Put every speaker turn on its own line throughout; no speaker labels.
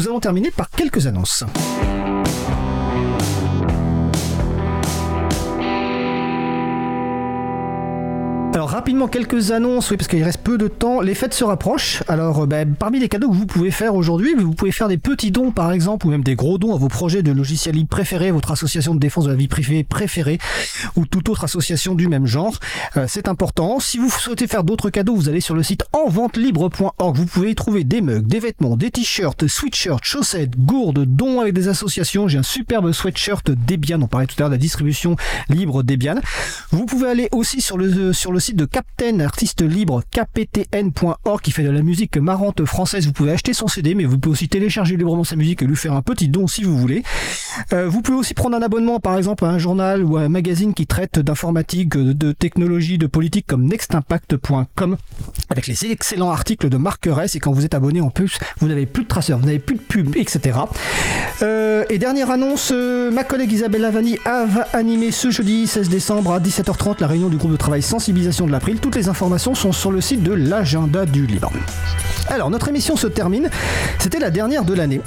Nous allons terminer par quelques annonces. Alors rapidement quelques annonces, oui parce qu'il reste peu de temps. Les fêtes se rapprochent. Alors euh, ben, parmi les cadeaux que vous pouvez faire aujourd'hui, vous pouvez faire des petits dons par exemple ou même des gros dons à vos projets de logiciels libres préférés, votre association de défense de la vie privée préférée ou toute autre association du même genre. Euh, c'est important. Si vous souhaitez faire d'autres cadeaux, vous allez sur le site enventelibre.org. Vous pouvez y trouver des mugs, des vêtements, des t-shirts, sweatshirts, chaussettes, gourdes, dons avec des associations. J'ai un superbe sweatshirt Debian. On parlait tout à l'heure de la distribution libre Debian. Vous pouvez aller aussi sur le sur le site de Captain, artiste libre, kptn.org, qui fait de la musique marrante française. Vous pouvez acheter son CD, mais vous pouvez aussi télécharger librement sa musique et lui faire un petit don si vous voulez. Euh, vous pouvez aussi prendre un abonnement, par exemple, à un journal ou à un magazine qui traite d'informatique, de technologie, de politique comme nextimpact.com, avec les excellents articles de Marc Ress. Et quand vous êtes abonné en plus, vous n'avez plus de traceurs, vous n'avez plus de pub, etc. Euh, et dernière annonce, euh, ma collègue Isabelle Lavani va animer ce jeudi 16 décembre à 17h30 la réunion du groupe de travail sensibilisation de l'April. Toutes les informations sont sur le site de l'agenda du libre. Alors, notre émission se termine. C'était la dernière de l'année.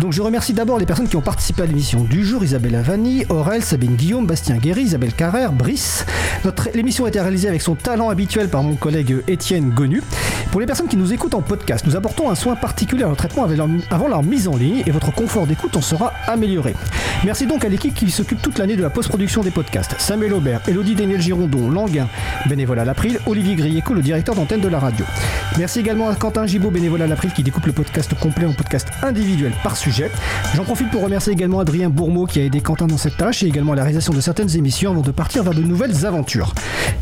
Donc, je remercie d'abord les personnes qui ont participé à l'émission du jour Isabelle Avani, Aurel, Sabine Guillaume, Bastien Guéry, Isabelle Carrère, Brice. Notre l'émission a été réalisée avec son talent habituel par mon collègue Étienne Gonu. Pour les personnes qui nous écoutent en podcast, nous apportons un soin particulier à leur traitement avant leur mise en ligne et votre confort d'écoute en sera amélioré. Merci donc à l'équipe qui s'occupe toute l'année de la post-production des podcasts. Samuel Aubert, Elodie Daniel Girondon, Languin, bénévole à l'April, Olivier Grieco, le directeur d'antenne de la radio. Merci également à Quentin Gibaud, bénévole à l'April, qui découpe le podcast complet en podcast individuel par sujet. J'en profite pour remercier également Adrien Bourmeau qui a aidé Quentin dans cette tâche et également à la réalisation de certaines émissions avant de partir vers de nouvelles aventures.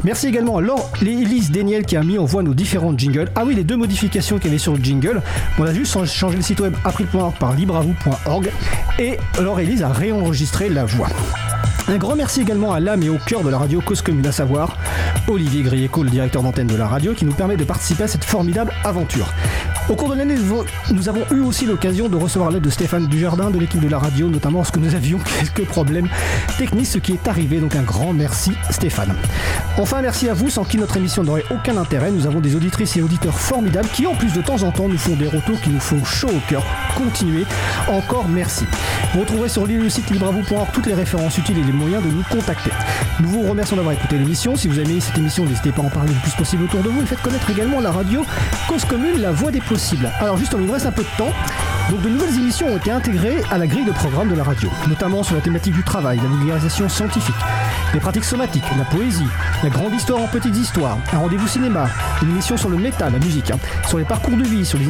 Merci également à Laure Élise Daniel qui a mis en voix nos différents jingles. Ah oui, les deux modifications qu'il y avait sur le jingle. On a juste changé le site web april.org par libravou.org et Laure Élise a réenregistré la voix. Un grand merci également à l'âme et au cœur de la radio Cause à savoir Olivier Grieco, le directeur d'antenne de la radio, qui nous permet de participer à cette formidable aventure. Au cours de l'année, nous avons eu aussi l'occasion de recevoir l'aide de Stéphane Dujardin de l'équipe de la radio, notamment lorsque nous avions quelques problèmes techniques, ce qui est arrivé. Donc un grand merci Stéphane. Enfin, merci à vous, sans qui notre émission n'aurait aucun intérêt. Nous avons des auditrices et auditeurs formidables qui, en plus de temps en temps, nous font des retours qui nous font chaud au cœur. Continuez. Encore merci. Vous retrouverez sur le site libravou.org toutes les références utiles et les moyens de nous contacter. Nous vous remercions d'avoir écouté l'émission. Si vous aimez cette émission, n'hésitez pas à en parler le plus possible autour de vous et faites connaître également la radio Cause Commune, la voix des possibles. Alors juste, on nous reste un peu de temps. Donc de nouvelles émissions ont été intégrées à la grille de programme de la radio, notamment sur la thématique du travail, la vulgarisation scientifique, les pratiques somatiques, la poésie, la grande histoire en petites histoires, un rendez-vous cinéma, une émission sur le métal, la musique, hein, sur les parcours de vie, sur les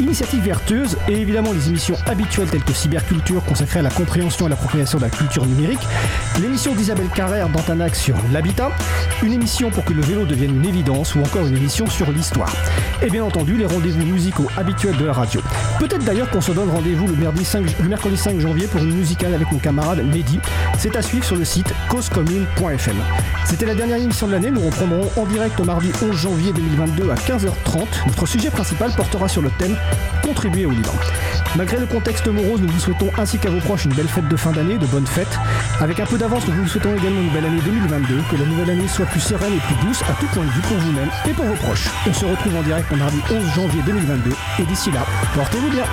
initiatives vertueuses et évidemment les émissions habituelles telles que Cyberculture consacrée à la compréhension et l'appropriation de la culture numérique, l'émission d'Isabelle Carrère d'Antanac sur l'habitat, une émission pour que le vélo devienne une évidence ou encore une émission sur l'histoire. Et bien entendu les rendez-vous musicaux habituels de la radio. Peut-être d'ailleurs qu'on se donne rendez-vous le, le, mercredi 5 janvier pour une musicale avec mon camarade Mehdi. C'est à suivre sur le site causecommune.fm. C'était la dernière émission de l'année, nous reprendrons en direct au mardi 11 janvier 2022 à 15h30. Notre sujet principal portera sur le thème Contribuer au Liban. Malgré le contexte morose, nous vous souhaitons ainsi qu'à vos proches une belle fête de fin d'année, de bonnes fêtes. Avec un peu d'avance, nous vous souhaitons également une belle année 2022, que la nouvelle année soit plus sereine et plus douce à tout point de vue pour vous-même et pour vos proches. On se retrouve en direct le mardi 11 janvier 2022 et d'ici là, portez-vous bien